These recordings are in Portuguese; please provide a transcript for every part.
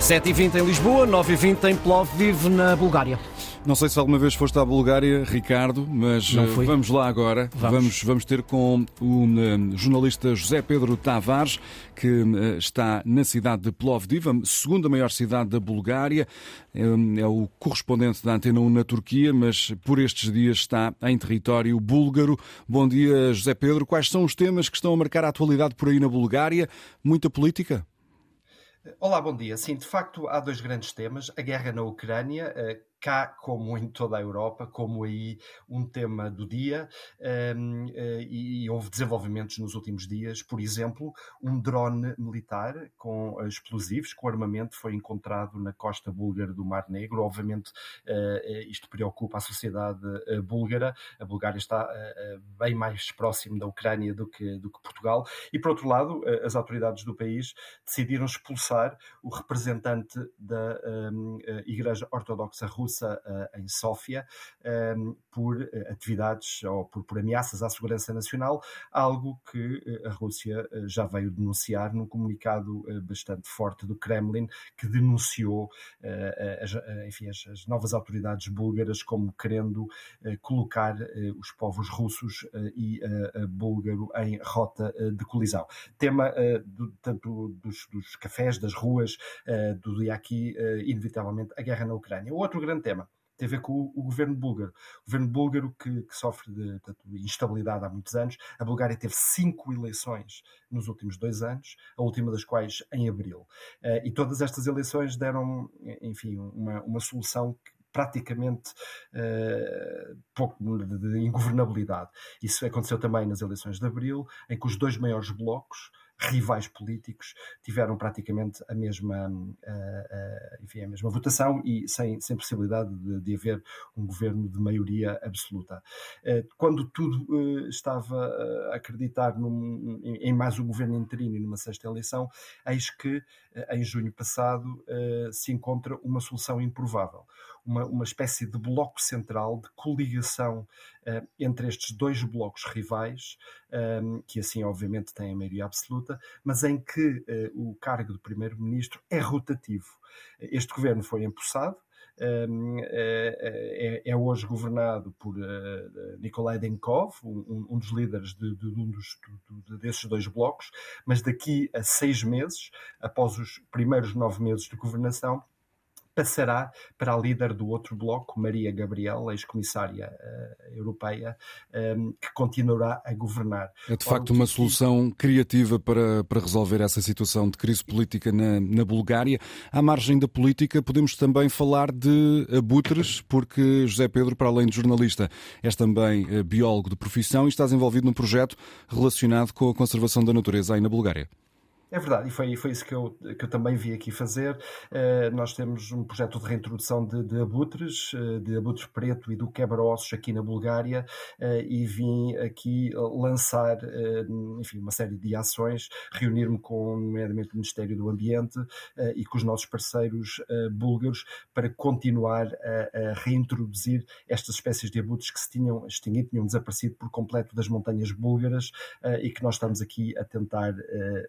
7h20 em Lisboa, 9h20 em Plovdiv, na Bulgária. Não sei se alguma vez foste à Bulgária, Ricardo, mas eh, vamos lá agora. Vamos. Vamos, vamos ter com o eh, jornalista José Pedro Tavares, que eh, está na cidade de Plovdiv, a segunda maior cidade da Bulgária. Eh, É o correspondente da Antena 1 na Turquia, mas por estes dias está em território búlgaro. Bom dia, José Pedro. Quais são os temas que estão a marcar a atualidade por aí na Bulgária? Muita política? Olá, bom dia. Sim, de facto, há dois grandes temas. A guerra na Ucrânia, eh, cá como em toda a Europa, como aí um tema do dia, ehm, eh, e houve desenvolvimentos nos últimos dias. Por exemplo, um drone militar com explosivos, com armamento, foi encontrado na costa búlgara do Mar Negro. Obviamente, eh, isto preocupa a sociedade búlgara. A Bulgária está eh, bem mais próximo da Ucrânia do que, do que Portugal. E, por outro lado, as autoridades do país decidiram expulsar o representante da ehm, eh, Igreja Ortodoxa Russa eh, em Sófia ehm, por eh, atividades ou por, por ameaças à segurança nacional, algo que eh, a Rússia já veio denunciar num comunicado bastante forte do Kremlin, que denunciou as, enfim, as, as novas autoridades búlgaras como querendo colocar os povos russos e búlgaro em rota de colisão. Tema do- tanto dos, dos cafés, das ruas, do dia aqui, inevitavelmente, a guerra na Ucrânia. Outro grande tema tem a ver com o, o governo búlgaro. O governo búlgaro que, que sofre de instabilidade há muitos anos. A Bulgária teve cinco eleições nos últimos dois anos, a última das quais em abril. Eh, e todas estas eleições deram, enfim, uma, uma solução que praticamente eh, pouco de, de ingovernabilidade. Isso aconteceu também nas eleições de abril, em que os dois maiores blocos rivais políticos tiveram praticamente a mesma, eh, eh, enfim, a mesma votação e sem, sem possibilidade de, de haver um governo de maioria absoluta. Eh, Quando tudo estava a acreditar num- em, mais um governo interino e numa sexta eleição, eis que em junho passado se encontra uma solução improvável. Uma, uma espécie de bloco central de coligação eh, entre estes dois blocos rivais, eh, que assim obviamente têm a maioria absoluta, mas em que eh, o cargo de primeiro-ministro é rotativo. Este governo foi empossado, um, é, é- é hoje governado por uh, Nikolai Denkov, um, um- um dos líderes de, de- de um dos, do- do- desses dois blocos, mas daqui a seis meses, após os primeiros nove meses de governação, passará para a líder do outro bloco, Maria Gabriel, ex-comissária uh, europeia, um, que continuará a governar. É de facto uma solução criativa para, para resolver essa situação de crise política na, na Bulgária. À margem da política, podemos também falar de abutres, porque José Pedro, para além de jornalista, és também eh, biólogo de profissão e estás envolvido num projeto relacionado com a conservação da natureza aí na Bulgária. É verdade, e foi, foi isso que eu, que eu também vi aqui fazer. Eh, nós temos um projeto de reintrodução de, de abutres, eh, de abutre preto e do quebra-ossos aqui na Bulgária, eh, e vim aqui lançar, enfim, uma série de ações, reunir-me com, nomeadamente, o Ministério do Ambiente e com os nossos parceiros búlgaros para continuar a, a reintroduzir estas espécies de abutres que se tinham extinguido, tinham desaparecido por completo das montanhas búlgaras e que nós estamos aqui a tentar eh,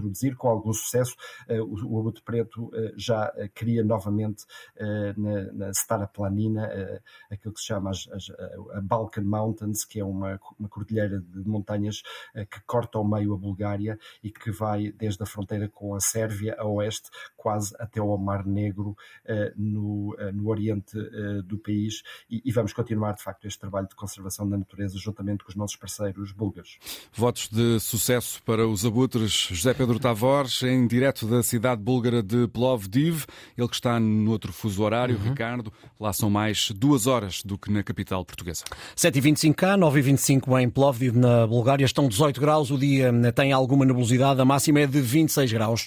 reintroduzir com algum sucesso. Eh, o, o abutre preto eh, já eh, cria novamente na, na Stara Planina aquilo que se chama as, as, a Balkan Mountains, que é uma, uma cordilheira de montanhas que corta ao meio a Bulgária e que vai desde a fronteira com a Sérvia a oeste, quase até ao Mar Negro, no, no oriente do país. E, e vamos continuar, de facto, este trabalho de conservação da natureza juntamente com os nossos parceiros búlgaros. Votos de sucesso para os abutres. José Pedro Tavares, em direto da cidade búlgara de Plovdiv, ele que está no outro fuso horário, Ricardo, lá são mais duas horas do que na capital portuguesa. 7h25 cá, 9h25 em Plovdiv, na Bulgária. Estão 18 graus, o dia tem alguma nebulosidade, a máxima é de 26 graus.